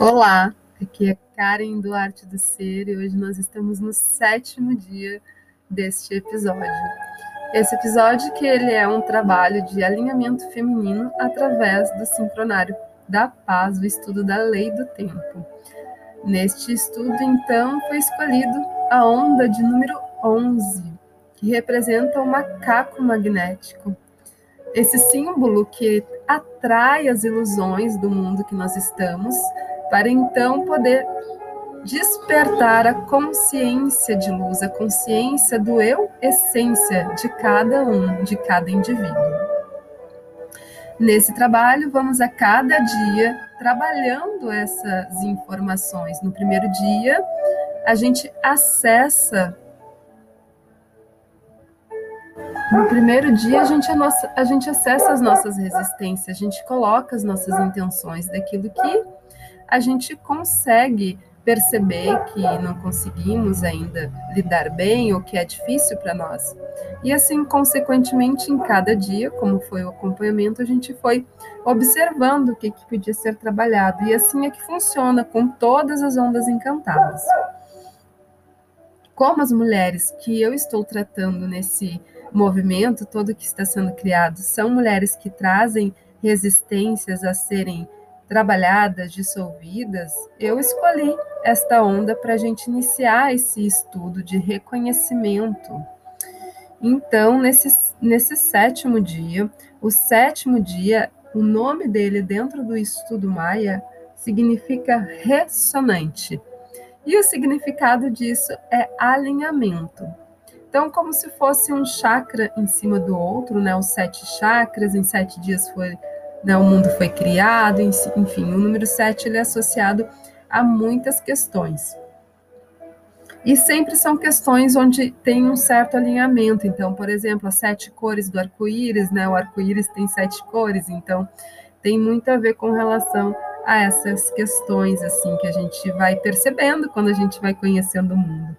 Olá, aqui é Karen do Arte do Ser e hoje nós estamos no sétimo dia deste episódio. Esse episódio que ele é um trabalho de alinhamento feminino através do sincronário da paz, o estudo da lei do tempo. Neste estudo, então, foi escolhido a onda de número 11, que representa o macaco magnético. Esse símbolo que atrai as ilusões do mundo que nós estamos, para então poder despertar a consciência de luz, a consciência do eu essência de cada um, de cada indivíduo. Nesse trabalho, vamos a cada dia trabalhando essas informações. No primeiro dia, a gente acessa. No primeiro dia, a gente, a, nossa, a gente acessa as nossas resistências, a gente coloca as nossas intenções daquilo que a gente consegue perceber que não conseguimos ainda lidar bem ou que é difícil para nós. E assim, consequentemente, em cada dia, como foi o acompanhamento, a gente foi observando o que, que podia ser trabalhado. E assim é que funciona com todas as ondas encantadas. Como as mulheres que eu estou tratando nesse movimento todo que está sendo criado são mulheres que trazem resistências a serem trabalhadas, dissolvidas, eu escolhi esta onda para a gente iniciar esse estudo de reconhecimento. Então, nesse, nesse sétimo dia, o sétimo dia, o nome dele dentro do estudo Maia significa ressonante. E o significado disso é alinhamento. Então, como se fosse um chakra em cima do outro, né? Os sete chakras, em sete dias foi né, o mundo foi criado, enfim, o número 7 ele é associado a muitas questões. E sempre são questões onde tem um certo alinhamento. Então, por exemplo, as sete cores do arco-íris, né? O arco-íris tem sete cores, então tem muito a ver com relação a essas questões, assim, que a gente vai percebendo quando a gente vai conhecendo o mundo.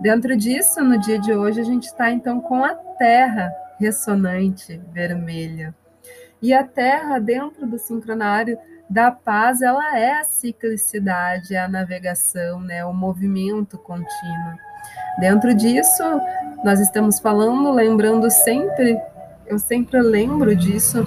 Dentro disso, no dia de hoje, a gente está então com a Terra ressonante vermelha. E a Terra, dentro do sincronário da paz, ela é a ciclicidade, é a navegação, né, o movimento contínuo. Dentro disso, nós estamos falando, lembrando sempre, eu sempre lembro disso,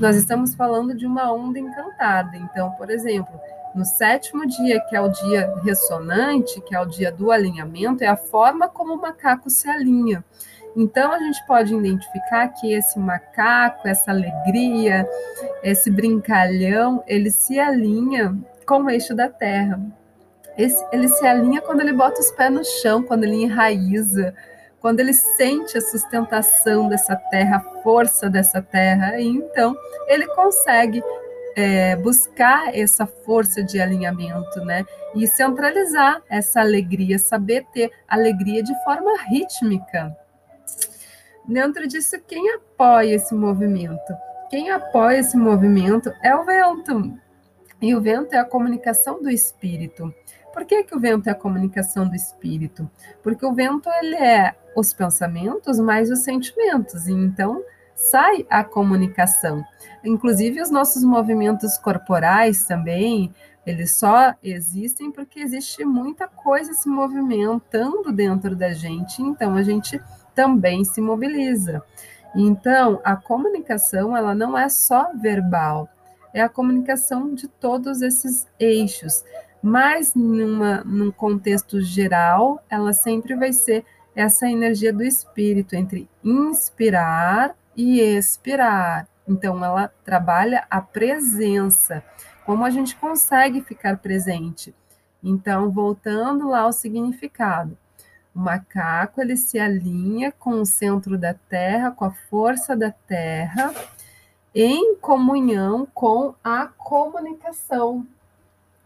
nós estamos falando de uma onda encantada. Então, por exemplo, no sétimo dia, que é o dia ressonante, que é o dia do alinhamento, é a forma como o macaco se alinha. Então a gente pode identificar que esse macaco, essa alegria, esse brincalhão, ele se alinha com o eixo da terra. Esse, ele se alinha quando ele bota os pés no chão, quando ele enraiza, quando ele sente a sustentação dessa terra, a força dessa terra, e então ele consegue é, buscar essa força de alinhamento, né? E centralizar essa alegria, saber ter alegria de forma rítmica. Dentro disso, quem apoia esse movimento? Quem apoia esse movimento é o vento. E o vento é a comunicação do espírito. Por que, que o vento é a comunicação do espírito? Porque o vento ele é os pensamentos mais os sentimentos. E então sai a comunicação. Inclusive os nossos movimentos corporais também, eles só existem porque existe muita coisa se movimentando dentro da gente. Então a gente também se mobiliza. Então, a comunicação, ela não é só verbal, é a comunicação de todos esses eixos, mas numa, num contexto geral, ela sempre vai ser essa energia do espírito entre inspirar e expirar. Então, ela trabalha a presença, como a gente consegue ficar presente. Então, voltando lá ao significado, o macaco ele se alinha com o centro da Terra, com a força da Terra, em comunhão com a comunicação,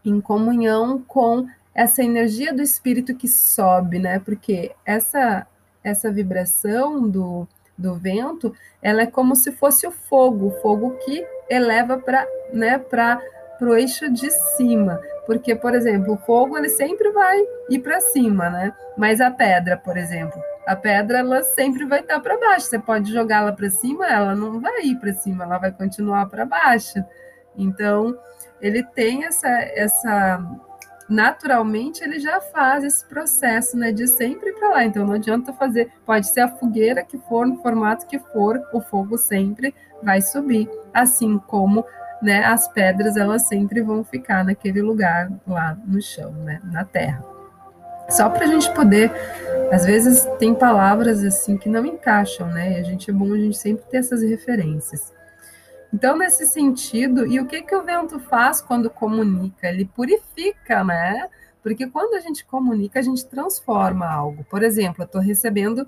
em comunhão com essa energia do espírito que sobe, né? Porque essa essa vibração do, do vento, ela é como se fosse o fogo, o fogo que eleva para, né, para o eixo de cima, porque, por exemplo, o fogo ele sempre vai ir para cima, né? Mas a pedra, por exemplo, A pedra ela sempre vai estar para baixo. Você pode jogá-la para cima, ela não vai ir para cima, ela vai continuar para baixo. Então, ele tem essa essa naturalmente ele já faz esse processo, né, de sempre para lá. Então não adianta fazer, pode ser a fogueira que for, no formato que for, o fogo sempre vai subir, assim como, né, as pedras elas sempre vão ficar naquele lugar lá no chão, né, na terra. Só para a gente poder, às vezes tem palavras assim que não encaixam, né? E a gente é bom a gente sempre ter essas referências. Então, nesse sentido, e o que, que o vento faz quando comunica? Ele purifica, né? Porque quando a gente comunica, a gente transforma algo. Por exemplo, eu estou recebendo,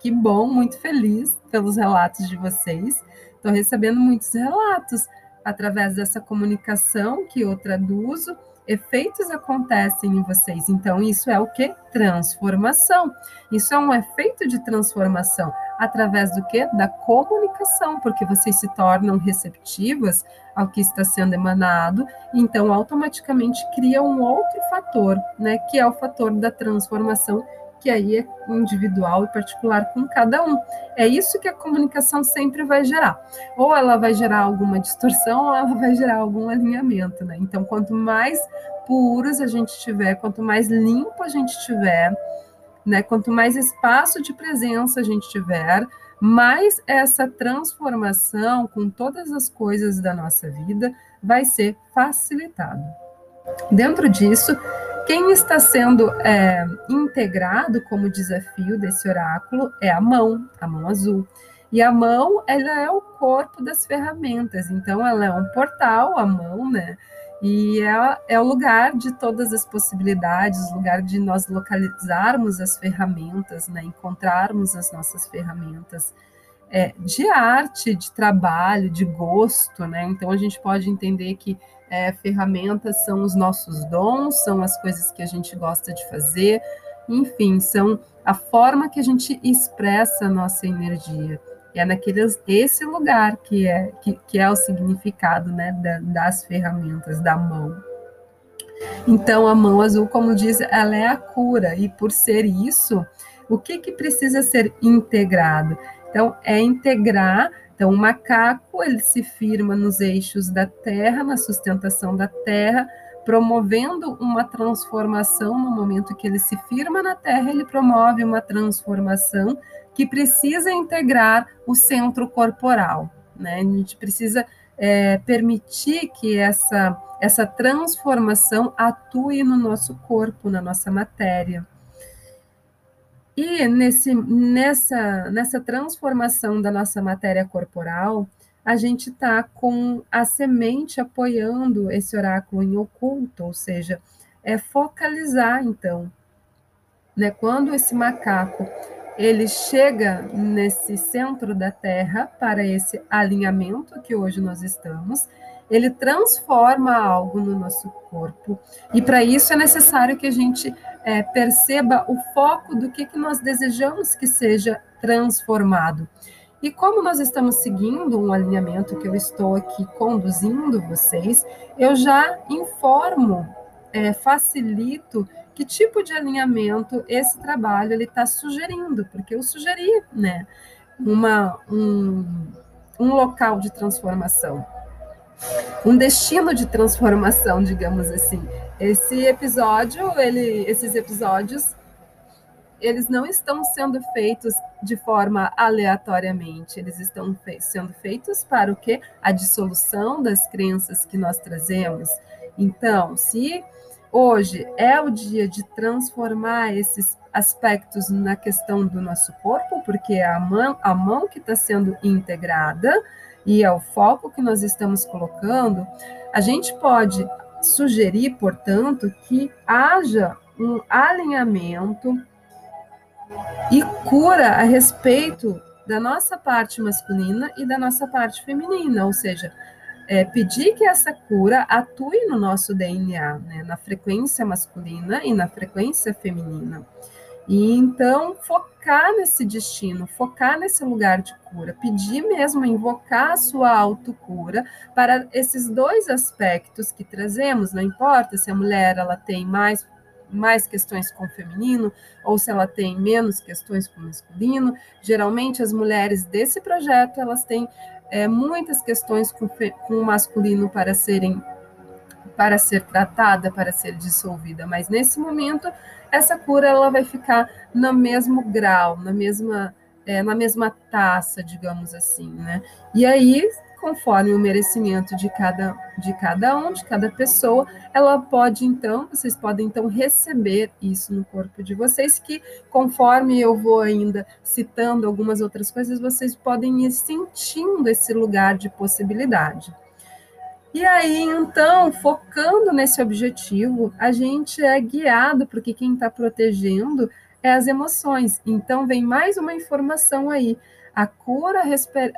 que bom, muito feliz pelos relatos de vocês. Estou recebendo muitos relatos através dessa comunicação que eu traduzo efeitos acontecem em vocês. Então, isso é o que? Transformação. Isso é um efeito de transformação através do que? Da comunicação, porque vocês se tornam receptivas ao que está sendo emanado, então automaticamente cria um outro fator, né, que é o fator da transformação que aí é individual e particular com cada um. É isso que a comunicação sempre vai gerar. Ou ela vai gerar alguma distorção, ou ela vai gerar algum alinhamento, né? Então, quanto mais puros a gente tiver, quanto mais limpo a gente tiver, né? Quanto mais espaço de presença a gente tiver, mais essa transformação com todas as coisas da nossa vida vai ser facilitado. Dentro disso, quem está sendo é, integrado como desafio desse oráculo é a mão, a mão azul. E a mão, ela é o corpo das ferramentas, então ela é um portal, a mão, né? E é, é o lugar de todas as possibilidades, lugar de nós localizarmos as ferramentas, né? Encontrarmos as nossas ferramentas é, de arte, de trabalho, de gosto, né? Então a gente pode entender que é, ferramentas são os nossos dons, são as coisas que a gente gosta de fazer, enfim, são a forma que a gente expressa a nossa energia. E é naquele esse lugar que é que, que é o significado né, da, das ferramentas da mão. Então a mão azul, como diz, ela é a cura e por ser isso, o que que precisa ser integrado? Então é integrar então, o macaco ele se firma nos eixos da terra, na sustentação da terra, promovendo uma transformação no momento que ele se firma na terra, ele promove uma transformação que precisa integrar o centro corporal. Né? A gente precisa é, permitir que essa, essa transformação atue no nosso corpo, na nossa matéria. E nesse, nessa, nessa transformação da nossa matéria corporal, a gente está com a semente apoiando esse oráculo em oculto, ou seja, é focalizar, então. Né? Quando esse macaco ele chega nesse centro da Terra para esse alinhamento que hoje nós estamos, ele transforma algo no nosso corpo. E para isso é necessário que a gente é, perceba o foco do que, que nós desejamos que seja transformado. E como nós estamos seguindo um alinhamento que eu estou aqui conduzindo vocês, eu já informo, é, facilito que tipo de alinhamento esse trabalho ele está sugerindo, porque eu sugeri, né, uma, um, um local de transformação um destino de transformação, digamos assim. Esse episódio, ele, esses episódios, eles não estão sendo feitos de forma aleatoriamente, eles estão fe sendo feitos para o que? A dissolução das crenças que nós trazemos. Então, se hoje é o dia de transformar esses aspectos na questão do nosso corpo, porque é a mão, a mão que está sendo integrada, e é o foco que nós estamos colocando, a gente pode sugerir, portanto, que haja um alinhamento e cura a respeito da nossa parte masculina e da nossa parte feminina, ou seja, é, pedir que essa cura atue no nosso DNA, né, na frequência masculina e na frequência feminina. E então focar nesse destino, focar nesse lugar de cura, pedir mesmo, invocar a sua autocura para esses dois aspectos que trazemos, não importa se a mulher ela tem mais mais questões com o feminino ou se ela tem menos questões com o masculino. Geralmente as mulheres desse projeto elas têm é, muitas questões com, com o masculino para serem para ser tratada, para ser dissolvida, mas nesse momento essa cura ela vai ficar no mesmo grau, na mesma é, na mesma taça, digamos assim, né? E aí conforme o merecimento de cada, de cada um, de cada pessoa, ela pode então, vocês podem então receber isso no corpo de vocês, que conforme eu vou ainda citando algumas outras coisas, vocês podem ir sentindo esse lugar de possibilidade. E aí, então, focando nesse objetivo, a gente é guiado, porque quem está protegendo é as emoções. Então, vem mais uma informação aí a cura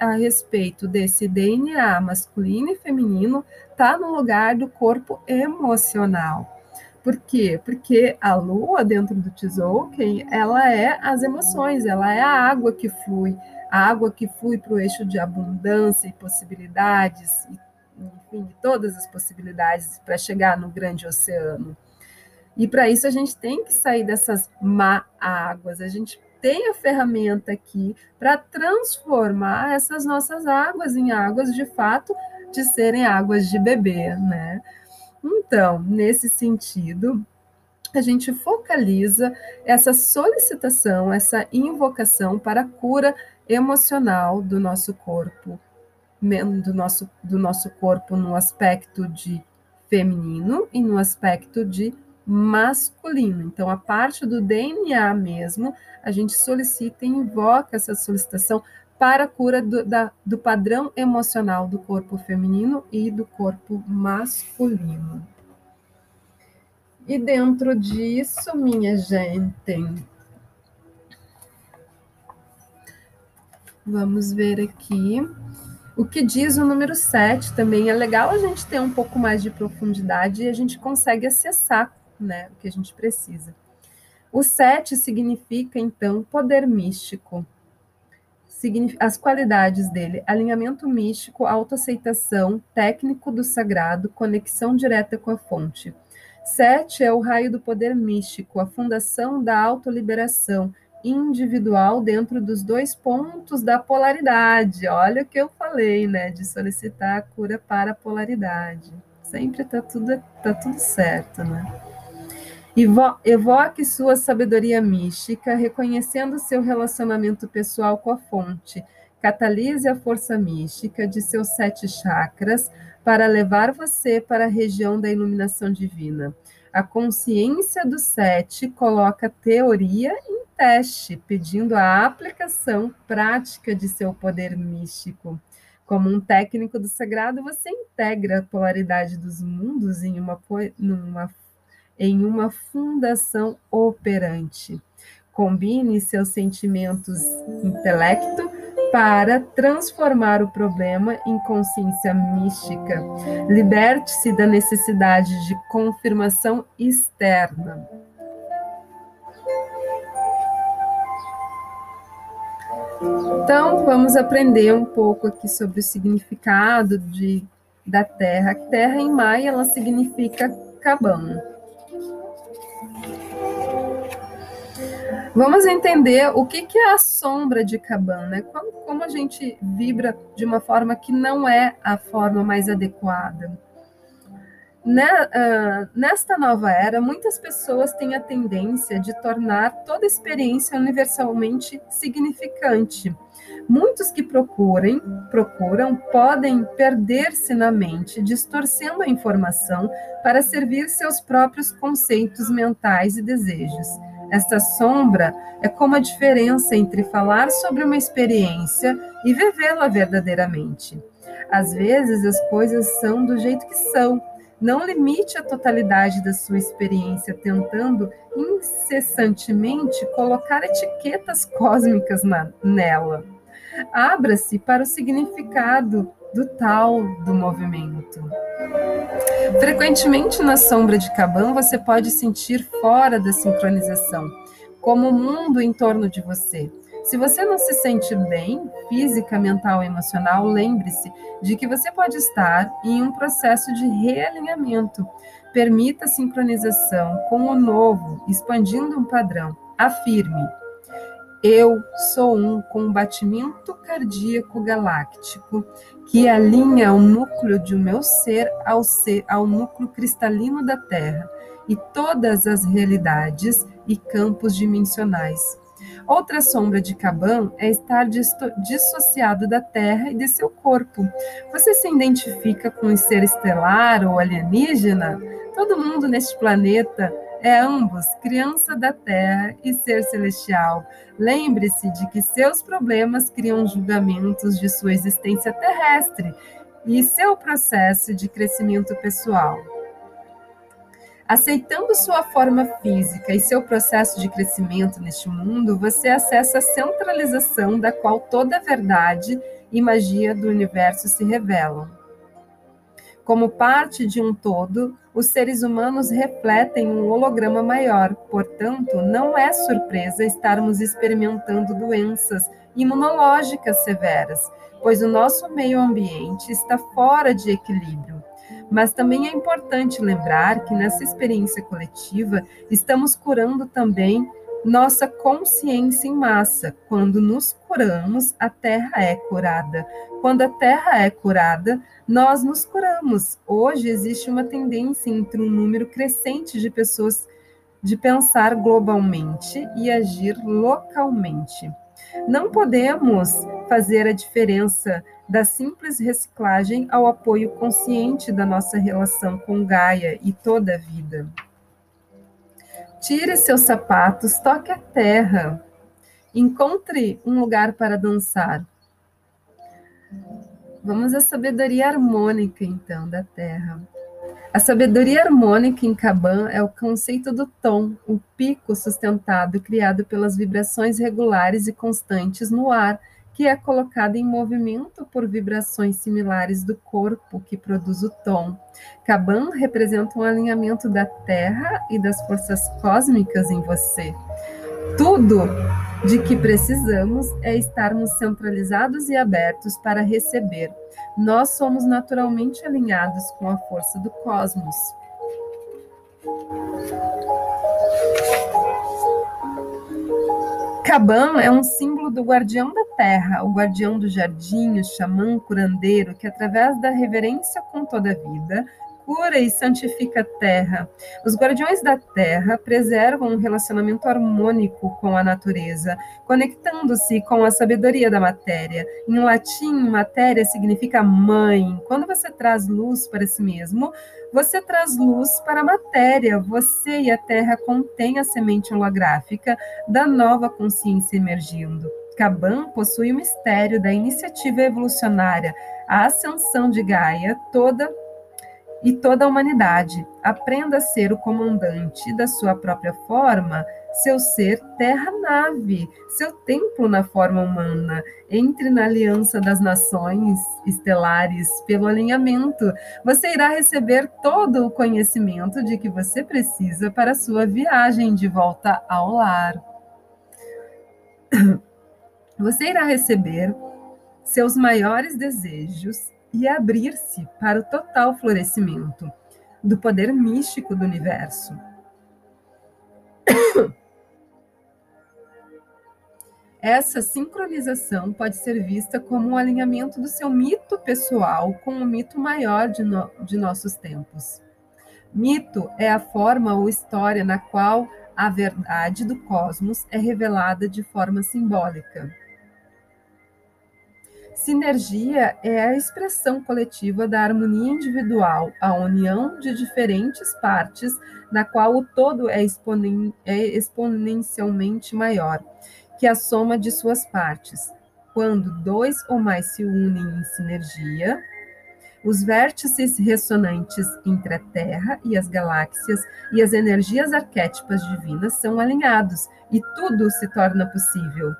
a respeito desse DNA masculino e feminino está no lugar do corpo emocional. Por quê? Porque a lua dentro do Tzolk'in, ela é as emoções, ela é a água que flui, a água que flui para o eixo de abundância e possibilidades, enfim, todas as possibilidades para chegar no grande oceano. E para isso a gente tem que sair dessas má águas, a gente tem a ferramenta aqui para transformar essas nossas águas em águas de fato de serem águas de beber, né? Então, nesse sentido, a gente focaliza essa solicitação, essa invocação para a cura emocional do nosso corpo, do nosso, do nosso corpo no aspecto de feminino e no aspecto de masculino. Então, a parte do DNA mesmo, a gente solicita e invoca essa solicitação para a cura do, da, do padrão emocional do corpo feminino e do corpo masculino. E dentro disso, minha gente, vamos ver aqui. O que diz o número 7 também é legal a gente ter um pouco mais de profundidade e a gente consegue acessar né, o que a gente precisa. O sete significa, então, poder místico. As qualidades dele: alinhamento místico, autoaceitação, técnico do sagrado, conexão direta com a fonte. Sete é o raio do poder místico, a fundação da autoliberação individual dentro dos dois pontos da polaridade. Olha o que eu falei, né? De solicitar a cura para a polaridade. Sempre tá tudo, tá tudo certo, né? Evoque sua sabedoria mística, reconhecendo seu relacionamento pessoal com a fonte. Catalise a força mística de seus sete chakras para levar você para a região da iluminação divina. A consciência do sete coloca teoria em teste, pedindo a aplicação prática de seu poder místico. Como um técnico do sagrado, você integra a polaridade dos mundos em uma, numa em uma fundação operante. Combine seus sentimentos intelecto para transformar o problema em consciência mística. Liberte-se da necessidade de confirmação externa. Então, vamos aprender um pouco aqui sobre o significado de, da terra. Terra em maia, ela significa cabana. Vamos entender o que, que é a sombra de Caban, né? Como, como a gente vibra de uma forma que não é a forma mais adequada. Né, uh, nesta nova era, muitas pessoas têm a tendência de tornar toda experiência universalmente significante. Muitos que procurem, procuram podem perder-se na mente, distorcendo a informação para servir seus próprios conceitos mentais e desejos. Esta sombra é como a diferença entre falar sobre uma experiência e vivê-la verdadeiramente. Às vezes as coisas são do jeito que são. Não limite a totalidade da sua experiência tentando incessantemente colocar etiquetas cósmicas na, nela. Abra-se para o significado do tal do movimento. Frequentemente na sombra de Caban você pode sentir fora da sincronização, como o mundo em torno de você. Se você não se sente bem, física, mental e emocional, lembre-se de que você pode estar em um processo de realinhamento. Permita a sincronização com o novo, expandindo um padrão. Afirme: Eu sou um com batimento cardíaco galáctico que alinha o núcleo de meu ser ao, ser ao núcleo cristalino da Terra e todas as realidades e campos dimensionais Outra sombra de Caban é estar dissociado da Terra e de seu corpo. Você se identifica com um ser estelar ou alienígena? Todo mundo neste planeta é ambos, criança da Terra e ser celestial. Lembre-se de que seus problemas criam julgamentos de sua existência terrestre e seu processo de crescimento pessoal. Aceitando sua forma física e seu processo de crescimento neste mundo, você acessa a centralização da qual toda a verdade e magia do universo se revelam. Como parte de um todo, os seres humanos refletem um holograma maior, portanto, não é surpresa estarmos experimentando doenças imunológicas severas, pois o nosso meio ambiente está fora de equilíbrio mas também é importante lembrar que nessa experiência coletiva estamos curando também nossa consciência em massa. Quando nos curamos, a Terra é curada. Quando a Terra é curada, nós nos curamos. Hoje existe uma tendência entre um número crescente de pessoas de pensar globalmente e agir localmente. Não podemos fazer a diferença da simples reciclagem ao apoio consciente da nossa relação com Gaia e toda a vida. Tire seus sapatos, toque a terra, encontre um lugar para dançar. Vamos à sabedoria harmônica, então, da terra. A sabedoria harmônica em Caban é o conceito do tom, o pico sustentado criado pelas vibrações regulares e constantes no ar que é colocada em movimento por vibrações similares do corpo que produz o tom. Caban representa um alinhamento da Terra e das forças cósmicas em você. Tudo de que precisamos é estarmos centralizados e abertos para receber. Nós somos naturalmente alinhados com a força do cosmos. Caban é um símbolo do guardião da terra, o guardião do jardim, o xamã curandeiro, que através da reverência com toda a vida, cura e santifica a terra. Os guardiões da terra preservam um relacionamento harmônico com a natureza, conectando-se com a sabedoria da matéria. Em latim, matéria significa mãe. Quando você traz luz para si mesmo, você traz luz para a matéria. Você e a terra contêm a semente holográfica da nova consciência emergindo. Caban possui o mistério da iniciativa evolucionária, a ascensão de Gaia, toda e toda a humanidade. Aprenda a ser o comandante da sua própria forma, seu ser terra-nave, seu templo na forma humana. Entre na aliança das nações estelares pelo alinhamento. Você irá receber todo o conhecimento de que você precisa para a sua viagem de volta ao lar. Você irá receber seus maiores desejos e abrir-se para o total florescimento do poder místico do universo. Essa sincronização pode ser vista como um alinhamento do seu mito pessoal com o mito maior de, no, de nossos tempos. Mito é a forma ou história na qual a verdade do cosmos é revelada de forma simbólica. Sinergia é a expressão coletiva da harmonia individual, a união de diferentes partes, na qual o todo é, exponen é exponencialmente maior que a soma de suas partes. Quando dois ou mais se unem em sinergia, os vértices ressonantes entre a Terra e as galáxias e as energias arquétipas divinas são alinhados e tudo se torna possível.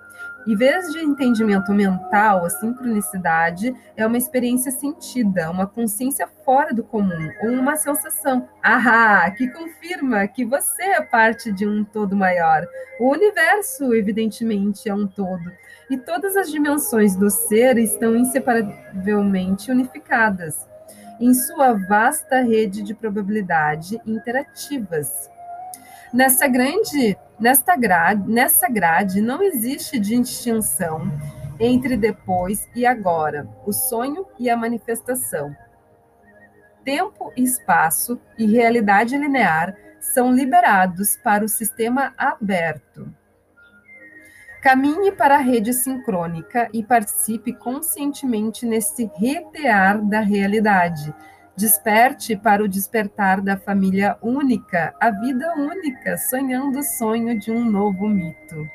Em vez de entendimento mental, a sincronicidade é uma experiência sentida, uma consciência fora do comum, ou uma sensação, ahá, que confirma que você é parte de um todo maior. O universo, evidentemente, é um todo, e todas as dimensões do ser estão inseparavelmente unificadas em sua vasta rede de probabilidade interativas. Nessa grande Nesta grade, nessa grade não existe distinção entre depois e agora, o sonho e a manifestação. Tempo espaço e realidade linear são liberados para o sistema aberto. Caminhe para a rede sincrônica e participe conscientemente nesse retear da realidade, Desperte para o despertar da família única, a vida única, sonhando o sonho de um novo mito.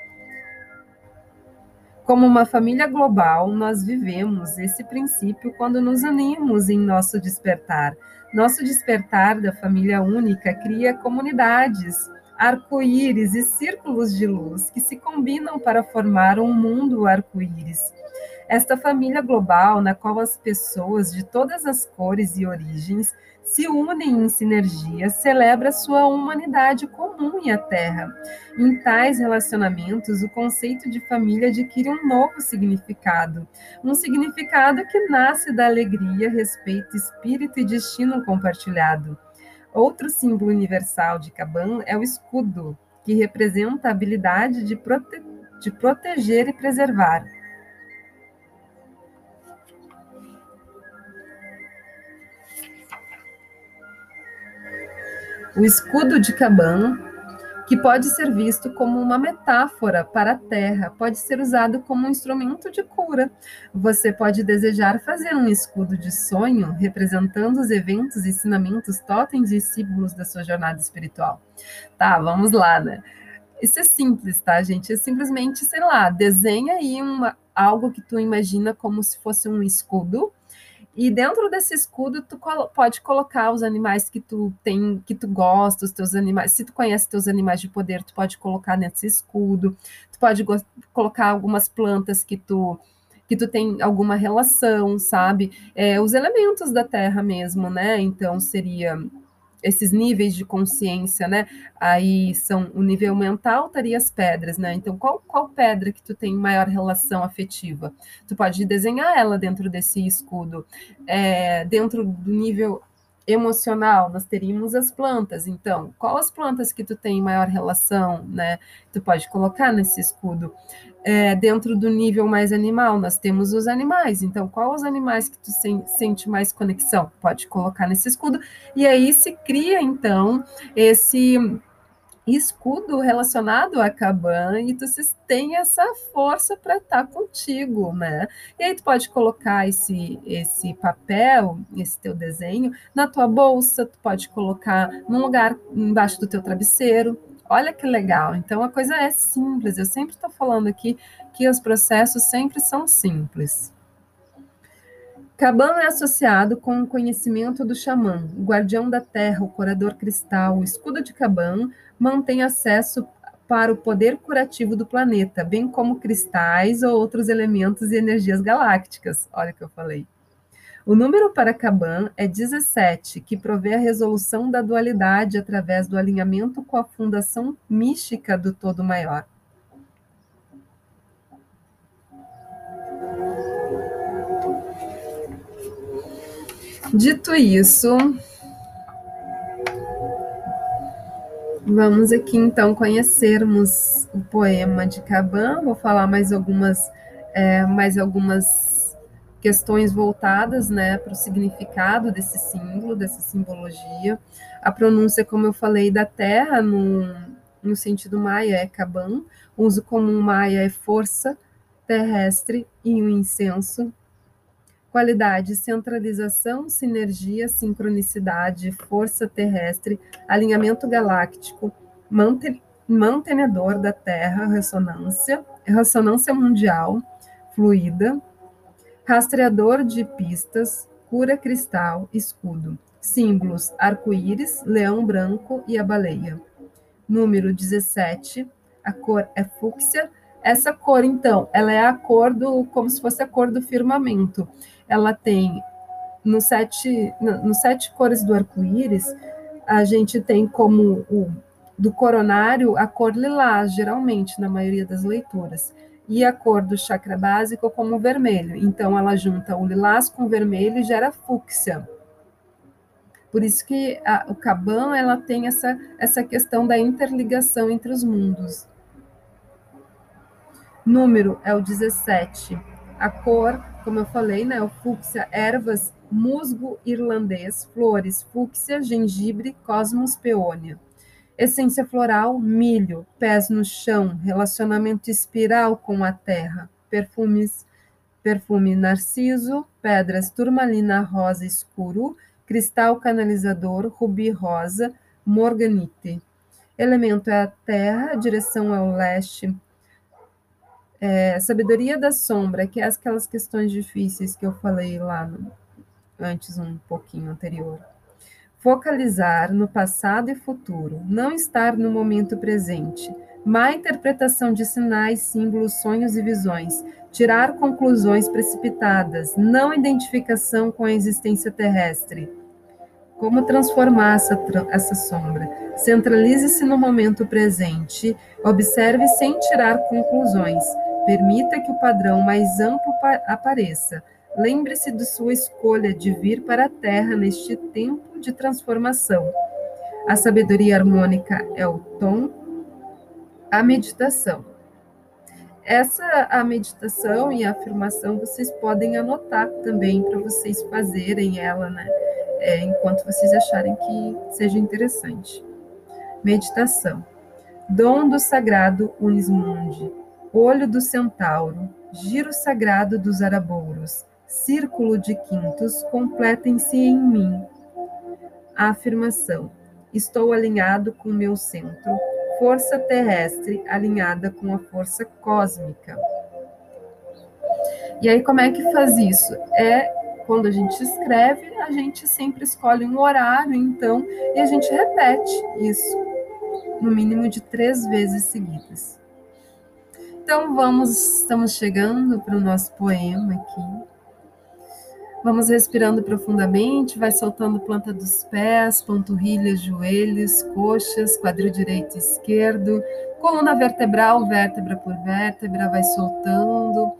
Como uma família global, nós vivemos esse princípio quando nos unimos em nosso despertar. Nosso despertar da família única cria comunidades, arco-íris e círculos de luz que se combinam para formar um mundo arco-íris. Esta família global, na qual as pessoas de todas as cores e origens se unem em sinergia, celebra sua humanidade comum em a Terra. Em tais relacionamentos, o conceito de família adquire um novo significado, um significado que nasce da alegria, respeito, espírito e destino compartilhado. Outro símbolo universal de Caban é o escudo, que representa a habilidade de, prote de proteger e preservar. O escudo de Caban, que pode ser visto como uma metáfora para a terra, pode ser usado como um instrumento de cura. Você pode desejar fazer um escudo de sonho representando os eventos, ensinamentos, totens e símbolos da sua jornada espiritual. Tá, vamos lá, né? Isso é simples, tá, gente? É simplesmente, sei lá, desenha aí uma, algo que tu imagina como se fosse um escudo e dentro desse escudo, tu pode colocar os animais que tu tem, que tu gosta, os teus animais. Se tu conhece teus animais de poder, tu pode colocar nesse escudo. Tu pode colocar algumas plantas que tu que tu tem alguma relação, sabe? É, os elementos da terra mesmo, né? Então seria esses níveis de consciência, né? Aí são o nível mental, estaria as pedras, né? Então, qual, qual pedra que tu tem maior relação afetiva? Tu pode desenhar ela dentro desse escudo. É, dentro do nível emocional, nós teríamos as plantas. Então, qual as plantas que tu tem maior relação, né? Tu pode colocar nesse escudo. É, dentro do nível mais animal, nós temos os animais. Então, qual os animais que tu sen sente mais conexão? Pode colocar nesse escudo. E aí se cria, então, esse escudo relacionado a Caban e tu tem essa força para estar tá contigo, né? E aí tu pode colocar esse esse papel, esse teu desenho na tua bolsa, tu pode colocar num lugar embaixo do teu travesseiro. Olha que legal. Então a coisa é simples. Eu sempre estou falando aqui que os processos sempre são simples. Caban é associado com o conhecimento do xamã, o guardião da terra, o curador cristal, o escudo de Caban mantém acesso para o poder curativo do planeta, bem como cristais ou outros elementos e energias galácticas. Olha o que eu falei. O número para Caban é 17, que provê a resolução da dualidade através do alinhamento com a fundação mística do todo maior. Dito isso, vamos aqui então conhecermos o poema de Caban. Vou falar mais algumas, é, mais algumas questões voltadas né, para o significado desse símbolo, dessa simbologia. A pronúncia, como eu falei, da terra no, no sentido maia é Caban, o uso comum maia é força terrestre e o incenso Qualidade, centralização, sinergia, sincronicidade, força terrestre, alinhamento galáctico, mantenedor da Terra, ressonância, ressonância mundial, fluida, rastreador de pistas, cura cristal, escudo. Símbolos: arco-íris, leão branco e a baleia. Número 17, a cor é fúcsia, Essa cor, então, ela é a cor do, como se fosse a cor do firmamento. Ela tem, no sete, no, sete cores do arco-íris, a gente tem como o do coronário a cor lilás, geralmente, na maioria das leituras. E a cor do chakra básico como vermelho. Então, ela junta o lilás com o vermelho e gera fúcsia. Por isso que a, o Caban ela tem essa, essa questão da interligação entre os mundos. Número é o 17. A cor, como eu falei, né, o fúcsia, ervas, musgo irlandês, flores, fúcsia, gengibre, cosmos, peônia. Essência floral, milho, pés no chão, relacionamento espiral com a terra, perfumes, perfume narciso, pedras turmalina rosa escuro, cristal canalizador, rubi rosa, morganite. Elemento é a terra, direção é o leste, é, sabedoria da sombra, que é aquelas questões difíceis que eu falei lá no, antes, um pouquinho anterior. Focalizar no passado e futuro, não estar no momento presente. Má interpretação de sinais, símbolos, sonhos e visões. Tirar conclusões precipitadas. Não identificação com a existência terrestre. Como transformar essa, essa sombra? Centralize-se no momento presente. Observe sem tirar conclusões Permita que o padrão mais amplo apareça. Lembre-se de sua escolha de vir para a Terra neste tempo de transformação. A sabedoria harmônica é o tom, a meditação. Essa a meditação e a afirmação vocês podem anotar também para vocês fazerem ela, né? É, enquanto vocês acharem que seja interessante. Meditação. Dom do sagrado Unismundi olho do centauro, giro sagrado dos arabouros, círculo de quintos, completem-se em mim. A afirmação: estou alinhado com meu centro, força terrestre alinhada com a força cósmica. E aí, como é que faz isso? É quando a gente escreve, a gente sempre escolhe um horário, então, e a gente repete isso, no mínimo de três vezes seguidas. Então vamos, estamos chegando para o nosso poema aqui. Vamos respirando profundamente, vai soltando planta dos pés, panturrilhas, joelhos, coxas, quadril direito e esquerdo, coluna vertebral, vértebra por vértebra, vai soltando,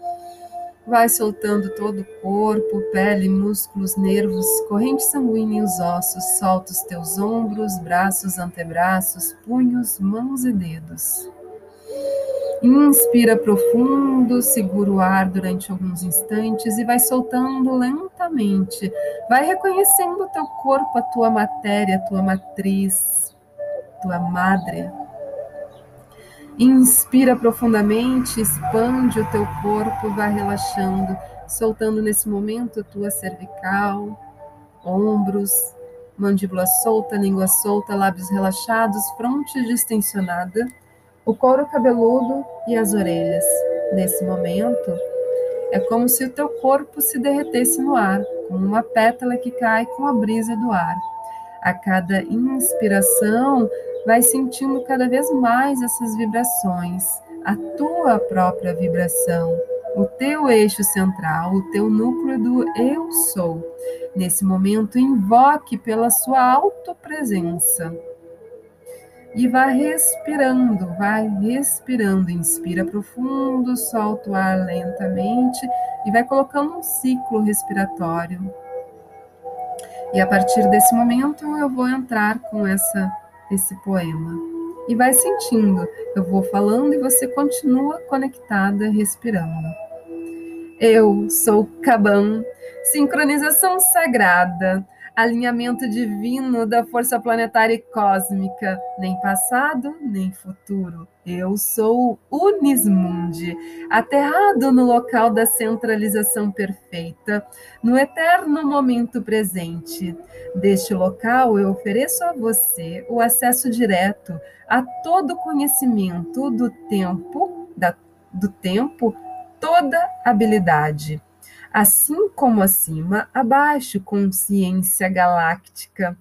vai soltando todo o corpo, pele, músculos, nervos, corrente sanguínea e os ossos, solta os teus ombros, braços, antebraços, punhos, mãos e dedos. Inspira profundo, segura o ar durante alguns instantes e vai soltando lentamente. Vai reconhecendo o teu corpo, a tua matéria, a tua matriz, tua madre. Inspira profundamente, expande o teu corpo, vai relaxando, soltando nesse momento a tua cervical, ombros, mandíbula solta, língua solta, lábios relaxados, fronte distensionada o couro cabeludo e as orelhas. Nesse momento, é como se o teu corpo se derretesse no ar, como uma pétala que cai com a brisa do ar. A cada inspiração, vai sentindo cada vez mais essas vibrações, a tua própria vibração, o teu eixo central, o teu núcleo do eu sou. Nesse momento, invoque pela sua autopresença e vai respirando, vai respirando, inspira profundo, solta o ar lentamente e vai colocando um ciclo respiratório. E a partir desse momento eu vou entrar com essa esse poema. E vai sentindo, eu vou falando e você continua conectada, respirando. Eu sou Caban, sincronização sagrada alinhamento divino da força planetária e cósmica, nem passado, nem futuro. Eu sou Unismundi, aterrado no local da centralização perfeita, no eterno momento presente. Deste local, eu ofereço a você o acesso direto a todo conhecimento do tempo, da, do tempo, toda habilidade assim como acima, abaixo, consciência galáctica.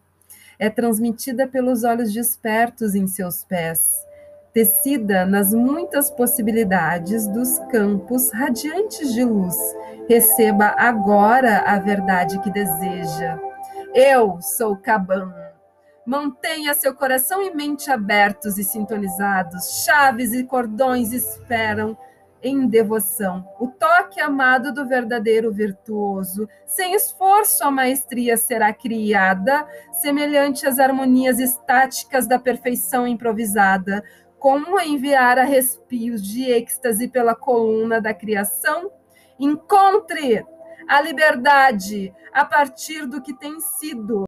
É transmitida pelos olhos despertos em seus pés. tecida nas muitas possibilidades dos campos radiantes de luz. Receba agora a verdade que deseja. Eu sou Caban. Mantenha seu coração e mente abertos e sintonizados. Chaves e cordões esperam em devoção. O toque amado do verdadeiro virtuoso. Sem esforço, a maestria será criada, semelhante às harmonias estáticas da perfeição improvisada. Como enviar arrepios de êxtase pela coluna da criação? Encontre a liberdade a partir do que tem sido.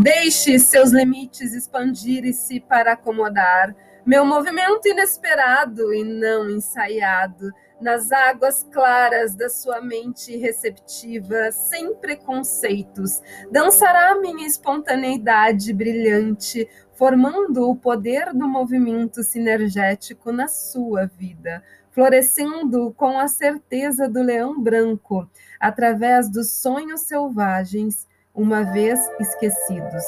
Deixe seus limites expandirem-se para acomodar meu movimento inesperado e não ensaiado, nas águas claras da sua mente receptiva, sem preconceitos, dançará minha espontaneidade brilhante, formando o poder do movimento sinergético na sua vida, florescendo com a certeza do leão branco, através dos sonhos selvagens uma vez esquecidos.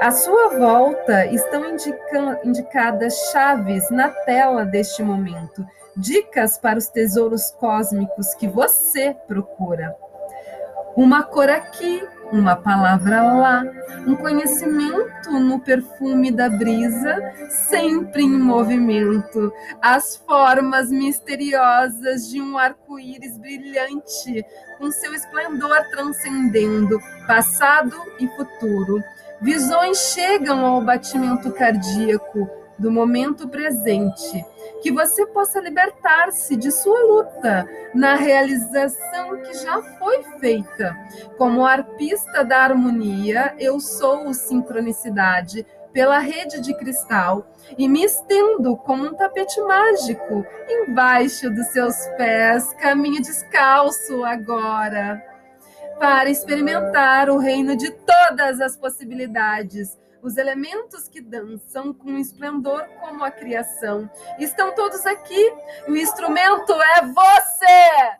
À sua volta estão indica indicadas chaves na tela deste momento, dicas para os tesouros cósmicos que você procura. Uma cor aqui, uma palavra lá, um conhecimento no perfume da brisa, sempre em movimento, as formas misteriosas de um arco-íris brilhante, com seu esplendor transcendendo passado e futuro. Visões chegam ao batimento cardíaco do momento presente, que você possa libertar-se de sua luta na realização que já foi feita. Como arpista da harmonia, eu sou sincronicidade pela rede de cristal e me estendo como um tapete mágico embaixo dos seus pés. Caminho descalço agora para experimentar o reino de todas as possibilidades os elementos que dançam com esplendor como a criação. Estão todos aqui. O instrumento é você.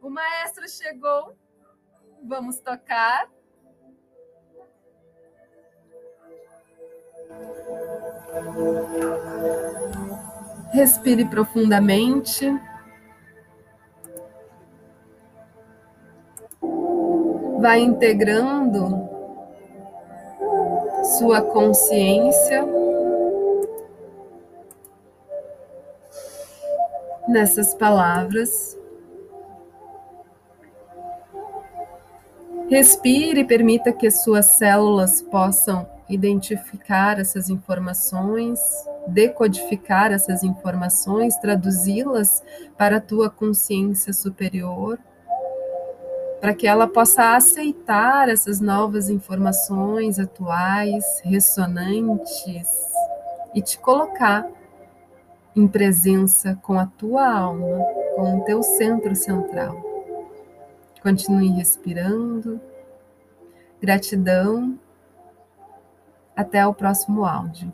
O maestro chegou. Vamos tocar. Respire profundamente. Vai integrando sua consciência nessas palavras. Respire e permita que suas células possam identificar essas informações, decodificar essas informações, traduzi-las para a tua consciência superior para que ela possa aceitar essas novas informações atuais, ressonantes, e te colocar em presença com a tua alma, com o teu centro central. Continue respirando. Gratidão. Até o próximo áudio.